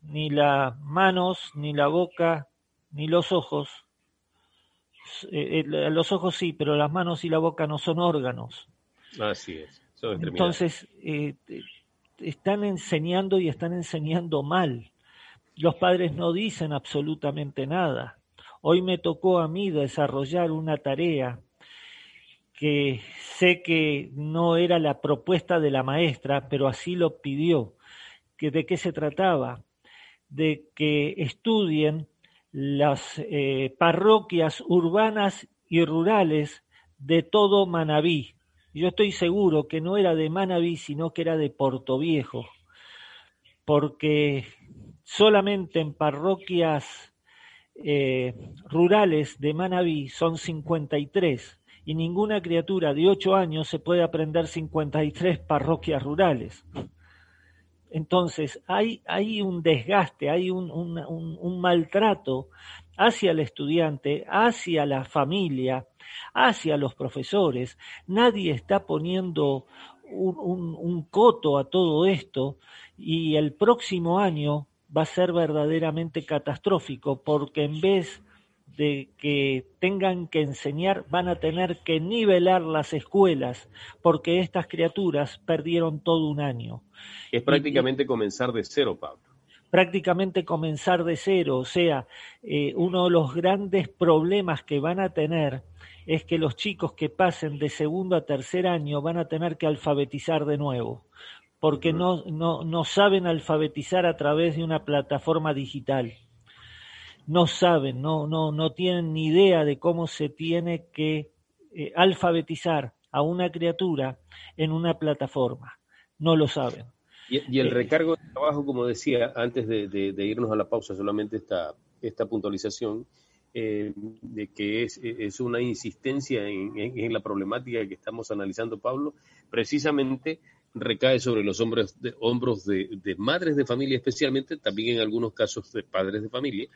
ni las manos, ni la boca, ni los ojos, eh, eh, los ojos sí, pero las manos y la boca no son órganos. Así es. Entonces, eh, están enseñando y están enseñando mal. Los padres no dicen absolutamente nada. Hoy me tocó a mí desarrollar una tarea que sé que no era la propuesta de la maestra, pero así lo pidió. ¿Que ¿De qué se trataba? De que estudien las eh, parroquias urbanas y rurales de todo Manabí. Yo estoy seguro que no era de Manabí, sino que era de Portoviejo, porque solamente en parroquias eh, rurales de Manabí son 53 y ninguna criatura de 8 años se puede aprender 53 parroquias rurales. Entonces, hay, hay un desgaste, hay un, un, maltrato hacia el estudiante, hacia la familia, hacia los profesores. Nadie está poniendo un, coto a todo esto y el próximo año va a ser verdaderamente catastrófico porque en vez de que tengan que enseñar, van a tener que nivelar las escuelas, porque estas criaturas perdieron todo un año. Es prácticamente comenzar de cero, Pablo. Prácticamente comenzar de cero, o sea, eh, uno de los grandes problemas que van a tener es que los chicos que pasen de segundo a tercer año van a tener que alfabetizar de nuevo, porque no, no, no saben alfabetizar a través de una plataforma digital no saben, no, no, no tienen ni idea de cómo se tiene que eh, alfabetizar a una criatura en una plataforma. No lo saben. Y, el eh, recargo de trabajo, como decía, antes de, irnos a la pausa, solamente esta, esta puntualización, eh, de que es, es una insistencia en, la problemática que estamos analizando, Pablo, precisamente recae sobre los hombros de, hombros de, de madres de familia, especialmente, también en algunos casos de padres de familia,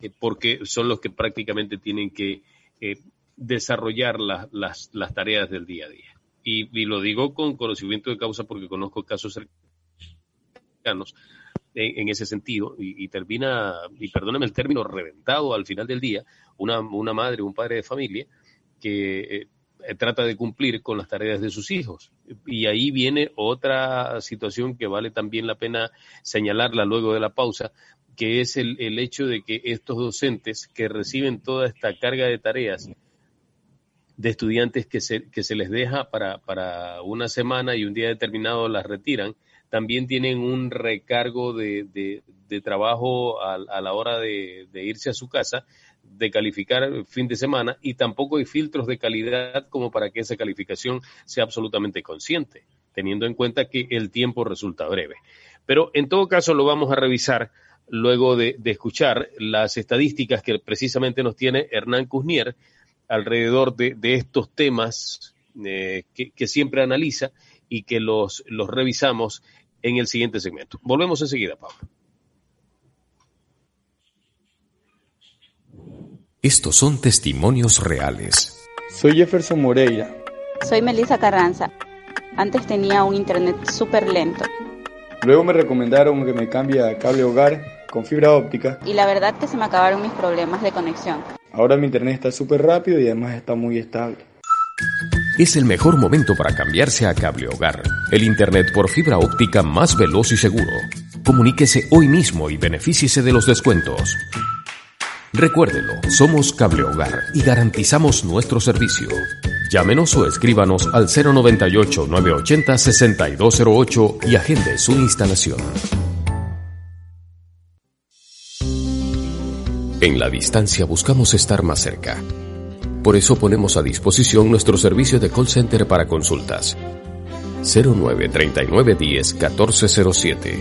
eh, porque son los que prácticamente tienen que eh, desarrollar las, tareas del día a día. Y, lo digo con conocimiento de causa porque conozco casos cercanos en, ese sentido y, termina, y perdóname el término, reventado al final del día, una, una madre, un padre de familia que eh, trata de cumplir con las tareas de sus hijos. Y ahí viene otra situación que vale también la pena señalarla luego de la pausa, que es el, el hecho de que estos docentes que reciben toda esta carga de tareas de estudiantes que se, que se les deja para, para una semana y un día determinado las retiran, también tienen un recargo de, de, trabajo a, a, la hora de, de, irse a su casa, de calificar el fin de semana y tampoco hay filtros de calidad como para que esa calificación sea absolutamente consciente, teniendo en cuenta que el tiempo resulta breve. Pero en todo caso lo vamos a revisar luego de, escuchar las estadísticas que precisamente nos tiene Hernán Cusnier alrededor de, estos temas eh, que, siempre analiza y que los, los revisamos en el siguiente segmento. Volvemos enseguida, Pablo. Estos son testimonios reales. Soy Jefferson Moreira. Soy Melissa Carranza. Antes tenía un internet súper lento. Luego me recomendaron que me cambie a cable hogar con fibra óptica. Y la verdad que se me acabaron mis problemas de conexión. Ahora mi internet está súper rápido y además está muy estable. Es el mejor momento para cambiarse a Cable Hogar, el internet por fibra óptica más veloz y seguro. Comuníquese hoy mismo y benefíciese de los descuentos. Recuérdelo, somos Cable Hogar y garantizamos nuestro servicio. Llámenos o escríbanos al 098-980-6208 y agende su instalación. En la distancia buscamos estar más cerca. Por eso ponemos a disposición nuestro servicio de call center para consultas. 09 39 10 1407.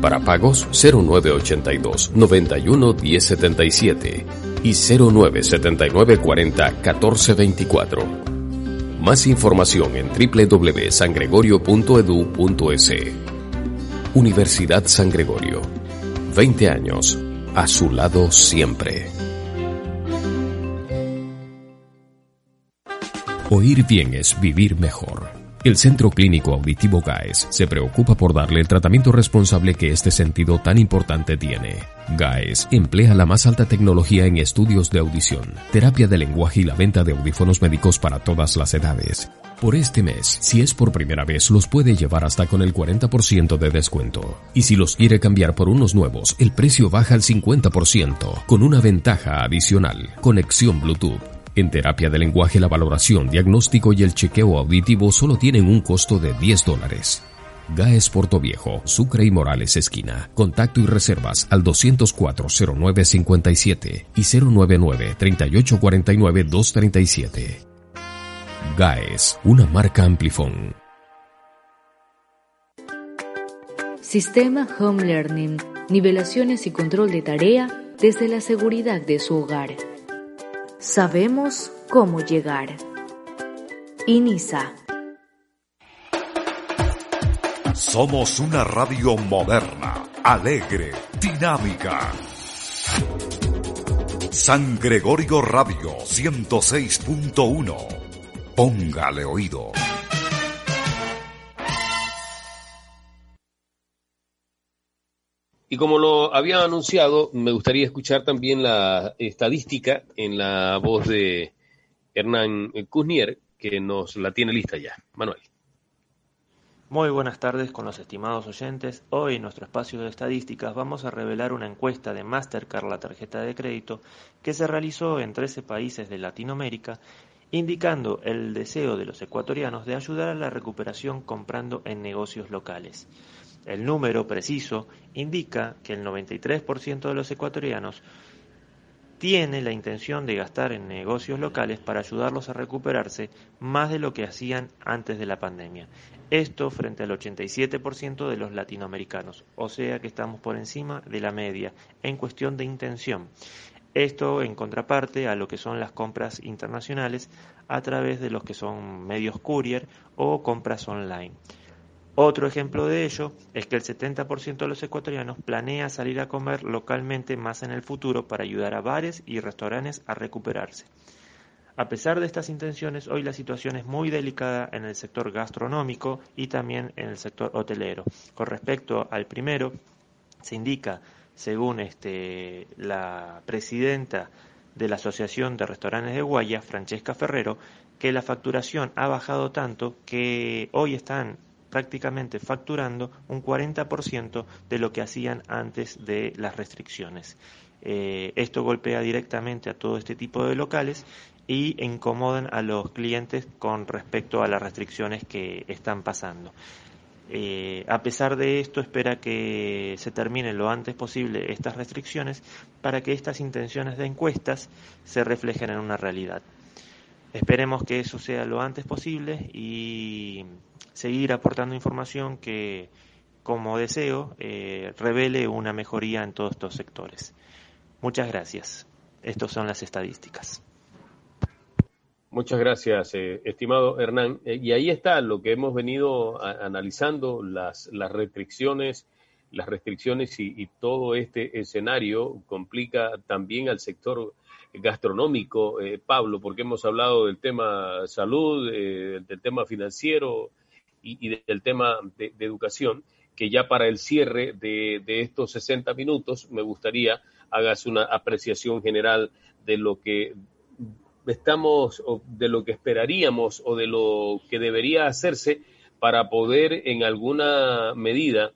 Para pagos 0982 91 10 77 y 09 79 40 14 24. Más información en www.sangregorio.edu.es. Universidad San Gregorio. 20 años a su lado siempre. Oír bien es vivir mejor. El Centro Clínico Auditivo GAES se preocupa por darle el tratamiento responsable que este sentido tan importante tiene. GAES emplea la más alta tecnología en estudios de audición, terapia de lenguaje y la venta de audífonos médicos para todas las edades por este mes, si es por primera vez, los puede llevar hasta con el 40% de descuento. Y si los quiere cambiar por unos nuevos, el precio baja al 50%, con una ventaja adicional, conexión Bluetooth. En terapia de lenguaje la valoración, diagnóstico y el chequeo auditivo solo tienen un costo de 10 dólares. GAES Puerto Viejo, Sucre y Morales Esquina. Contacto y reservas al 204-0957 y 099-3849-237. GAES, una marca Amplifon. Sistema Home Learning, nivelaciones y control de tarea desde la seguridad de su hogar. Sabemos cómo llegar. INISA. Somos una radio moderna, alegre, dinámica. San Gregorio Radio 106.1 Póngale oído. Y como lo había anunciado, me gustaría escuchar también la estadística en la voz de Hernán Kuznier, que nos la tiene lista ya. Manuel. Muy buenas tardes con los estimados oyentes. Hoy en nuestro espacio de estadísticas vamos a revelar una encuesta de Mastercard, la tarjeta de crédito, que se realizó en 13 países de Latinoamérica, indicando el deseo de los ecuatorianos de ayudar a la recuperación comprando en negocios locales. El número preciso indica que el 93% de los ecuatorianos tiene la intención de gastar en negocios locales para ayudarlos a recuperarse más de lo que hacían antes de la pandemia. Esto frente al 87% de los latinoamericanos, o sea que estamos por encima de la media en cuestión de intención. Esto en contraparte a lo que son las compras internacionales a través de los que son medios courier o compras online. Otro ejemplo de ello es que el 70% de los ecuatorianos planea salir a comer localmente más en el futuro para ayudar a bares y restaurantes a recuperarse. A pesar de estas intenciones, hoy la situación es muy delicada en el sector gastronómico y también en el sector hotelero. Con respecto al primero, se indica, según este, la presidenta de la Asociación de Restaurantes de Guaya, Francesca Ferrero, que la facturación ha bajado tanto que hoy están prácticamente facturando un 40% de lo que hacían antes de las restricciones. Eh, esto golpea directamente a todo este tipo de locales y incomodan a los clientes con respecto a las restricciones que están pasando. Eh, a pesar de esto, espera que se terminen lo antes posible estas restricciones para que estas intenciones de encuestas se reflejen en una realidad. Esperemos que eso sea lo antes posible y seguir aportando información que, como deseo, eh, revele una mejoría en todos estos sectores. Muchas gracias. Estas son las estadísticas. Muchas gracias, eh, estimado Hernán. Eh, y ahí está lo que hemos venido analizando, las, las restricciones, las restricciones y, y, todo este escenario complica también al sector gastronómico, Pablo, porque hemos hablado del tema salud, del tema financiero, y, del tema de, educación, que ya para el cierre de, estos 60 minutos me gustaría hagas una apreciación general de lo que estamos, o de lo que esperaríamos o de lo que debería hacerse para poder en alguna medida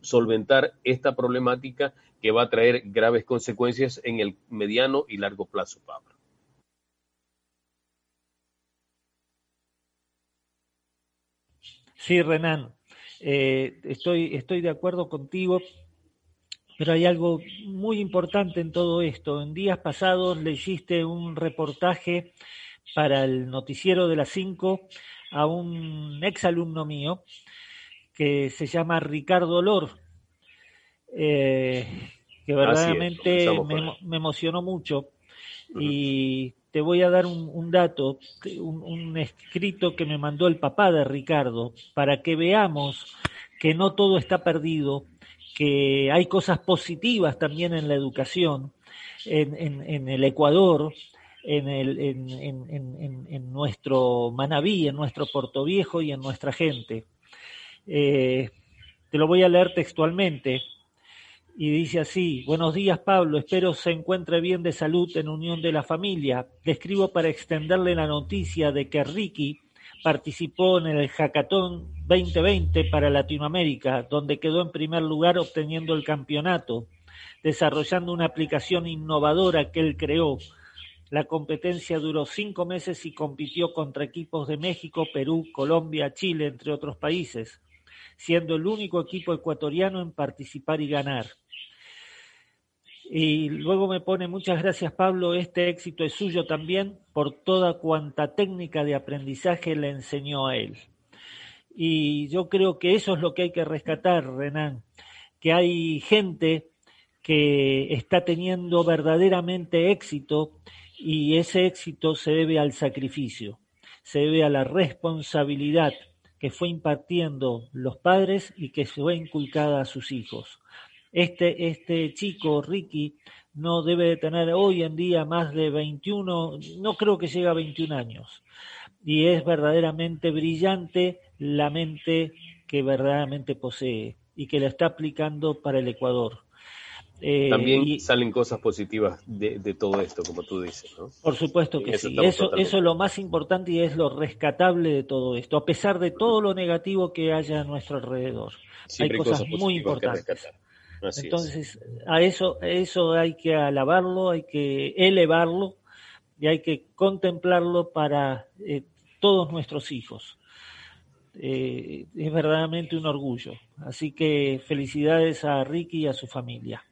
solventar esta problemática que va a traer graves consecuencias en el mediano y largo plazo, Pablo. Sí, Renan, eh, estoy, estoy de acuerdo contigo, pero hay algo muy importante en todo esto. En días pasados le hiciste un reportaje para el noticiero de las 5 a un ex alumno mío que se llama Ricardo Lor, eh, que verdaderamente me, emocionó mucho. Y te voy a dar un, dato, un, escrito que me mandó el papá de Ricardo, para que veamos que no todo está perdido, que hay cosas positivas también en la educación, en, el Ecuador, en, el, en, nuestro Manabí, en nuestro Puerto Viejo y en nuestra gente. Eh, te lo voy a leer textualmente y dice así, buenos días Pablo, espero se encuentre bien de salud en unión de la familia. Le escribo para extenderle la noticia de que Ricky participó en el Hackathon 2020 para Latinoamérica, donde quedó en primer lugar obteniendo el campeonato, desarrollando una aplicación innovadora que él creó. La competencia duró cinco meses y compitió contra equipos de México, Perú, Colombia, Chile, entre otros países, siendo el único equipo ecuatoriano en participar y ganar. Y luego me pone muchas gracias Pablo, este éxito es suyo también por toda cuanta técnica de aprendizaje le enseñó a él. Y yo creo que eso es lo que hay que rescatar, Renan, que hay gente que está teniendo verdaderamente éxito y ese éxito se debe al sacrificio, se debe a la responsabilidad que fue impartiendo los padres y que se fue inculcada a sus hijos. Este, este chico, Ricky, no debe de tener hoy en día más de 21, no creo que llegue a 21 años. Y es verdaderamente brillante la mente que verdaderamente posee y que la está aplicando para el Ecuador. Eh, También salen cosas positivas de, todo esto, como tú dices, ¿no? Por supuesto que sí. Eso, eso es lo más importante y es lo rescatable de todo esto, a pesar de todo lo negativo que haya a nuestro alrededor. hay cosas, muy importantes. Entonces, a eso, eso hay que alabarlo, hay que elevarlo y hay que contemplarlo para eh, todos nuestros hijos. Eh, es verdaderamente un orgullo. Así que felicidades a Ricky y a su familia.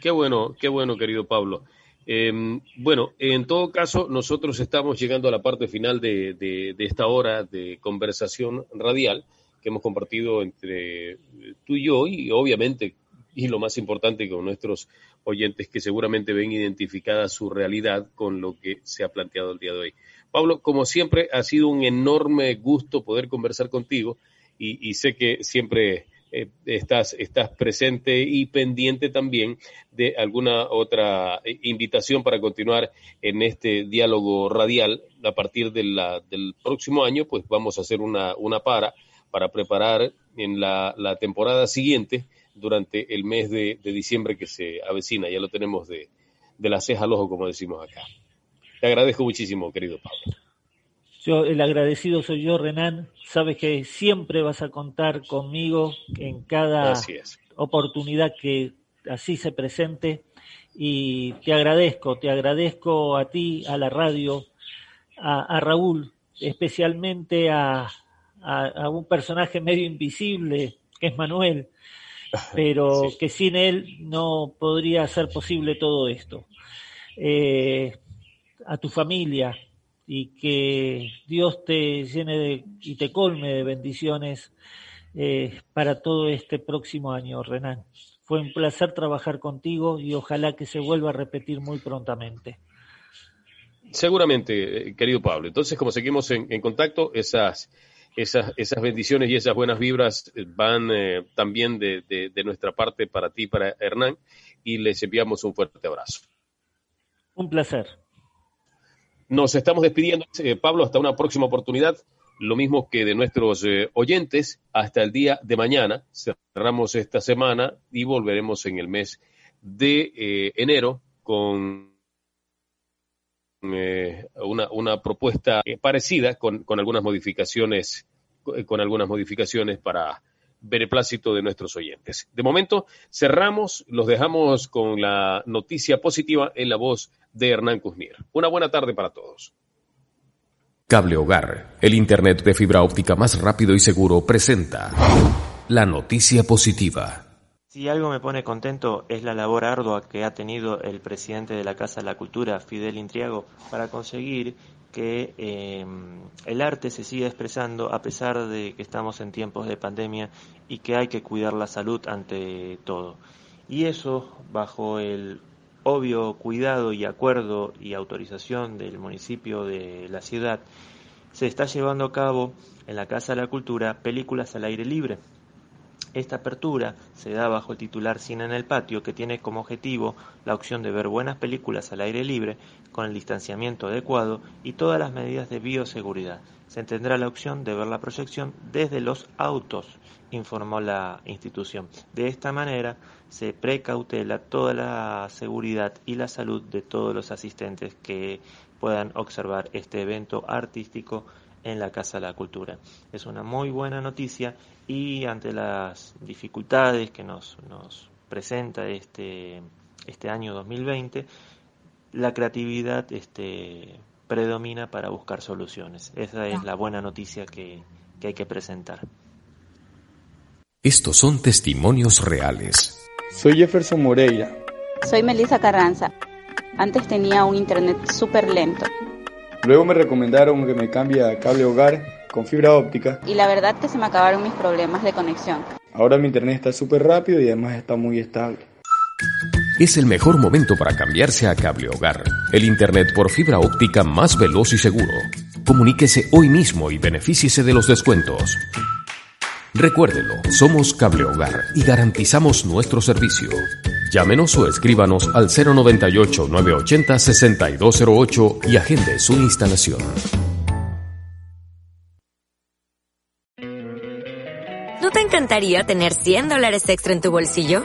Qué bueno, qué bueno, querido Pablo. Em, bueno, en todo caso, nosotros estamos llegando a la parte final de, esta hora de conversación radial que hemos compartido entre tú y yo y obviamente, y lo más importante con nuestros oyentes que seguramente ven identificada su realidad con lo que se ha planteado el día de hoy. Pablo, como siempre, ha sido un enorme gusto poder conversar contigo y sé que siempre eh, estás, estás presente y pendiente también de alguna otra eh, invitación para continuar en este diálogo radial a partir de la, del próximo año, pues vamos a hacer una, una para para preparar en la, la temporada siguiente durante el mes de, de, diciembre que se avecina. Ya lo tenemos de, de la ceja al ojo, como decimos acá. Te agradezco muchísimo, querido Pablo. Yo, el agradecido soy yo, Renan. Sabes que siempre vas a contar conmigo en cada oportunidad que así se presente. Y te agradezco, te agradezco a ti, a la radio, a, Raúl, especialmente a, un personaje medio invisible, que es Manuel, pero que sin él no podría ser posible todo esto. Eh, a tu familia, y que Dios te llene de, y te colme de bendiciones eh, para todo este próximo año, Renan. Fue un placer trabajar contigo y ojalá que se vuelva a repetir muy prontamente. Seguramente, eh, querido Pablo. Entonces, como seguimos en, contacto, esas, esas, esas, bendiciones y esas buenas vibras van eh, también de, de nuestra parte para ti, para Hernán, y les enviamos un fuerte abrazo. Un placer. Nos estamos despidiendo, eh, Pablo, hasta una próxima oportunidad. Lo mismo que de nuestros eh, oyentes, hasta el día de mañana. Cerramos esta semana y volveremos en el mes de eh, enero con una, una, propuesta parecida con, con, algunas modificaciones con algunas modificaciones para beneplácito de nuestros oyentes. De momento, cerramos, los dejamos con la noticia positiva en la voz de Hernán Kuzmir. Una buena tarde para todos. Cable Hogar, el Internet de fibra óptica más rápido y seguro, presenta la noticia positiva. Si algo me pone contento es la labor ardua que ha tenido el presidente de la Casa de la Cultura, Fidel Intriago, para conseguir que eh, el arte se siga expresando a pesar de que estamos en tiempos de pandemia y que hay que cuidar la salud ante todo. Y eso bajo el obvio cuidado y acuerdo y autorización del municipio de la ciudad, se está llevando a cabo en la Casa de la Cultura películas al aire libre. Esta apertura se da bajo el titular Cine en el Patio, que tiene como objetivo la opción de ver buenas películas al aire libre, con el distanciamiento adecuado y todas las medidas de bioseguridad. Se tendrá la opción de ver la proyección desde los autos, informó la institución. De esta manera se precautela toda la seguridad y la salud de todos los asistentes que puedan observar este evento artístico en la Casa de la Cultura. Es una muy buena noticia y ante las dificultades que nos, nos presenta este, este año 2020, la creatividad este, predomina para buscar soluciones. Esa es la buena noticia que, que hay que presentar. Estos son testimonios reales. Soy Jefferson Moreira. Soy Melissa Carranza. Antes tenía un internet súper lento. Luego me recomendaron que me cambie a cable hogar con fibra óptica. Y la verdad que se me acabaron mis problemas de conexión. Ahora mi internet está súper rápido y además está muy estable. Es el mejor momento para cambiarse a Cable Hogar, el internet por fibra óptica más veloz y seguro. Comuníquese hoy mismo y benefíciese de los descuentos. Recuérdelo, somos Cable Hogar y garantizamos nuestro servicio. Llámenos o escríbanos al 098-980-6208 y agende su instalación. ¿No te encantaría tener 100 dólares extra en tu bolsillo?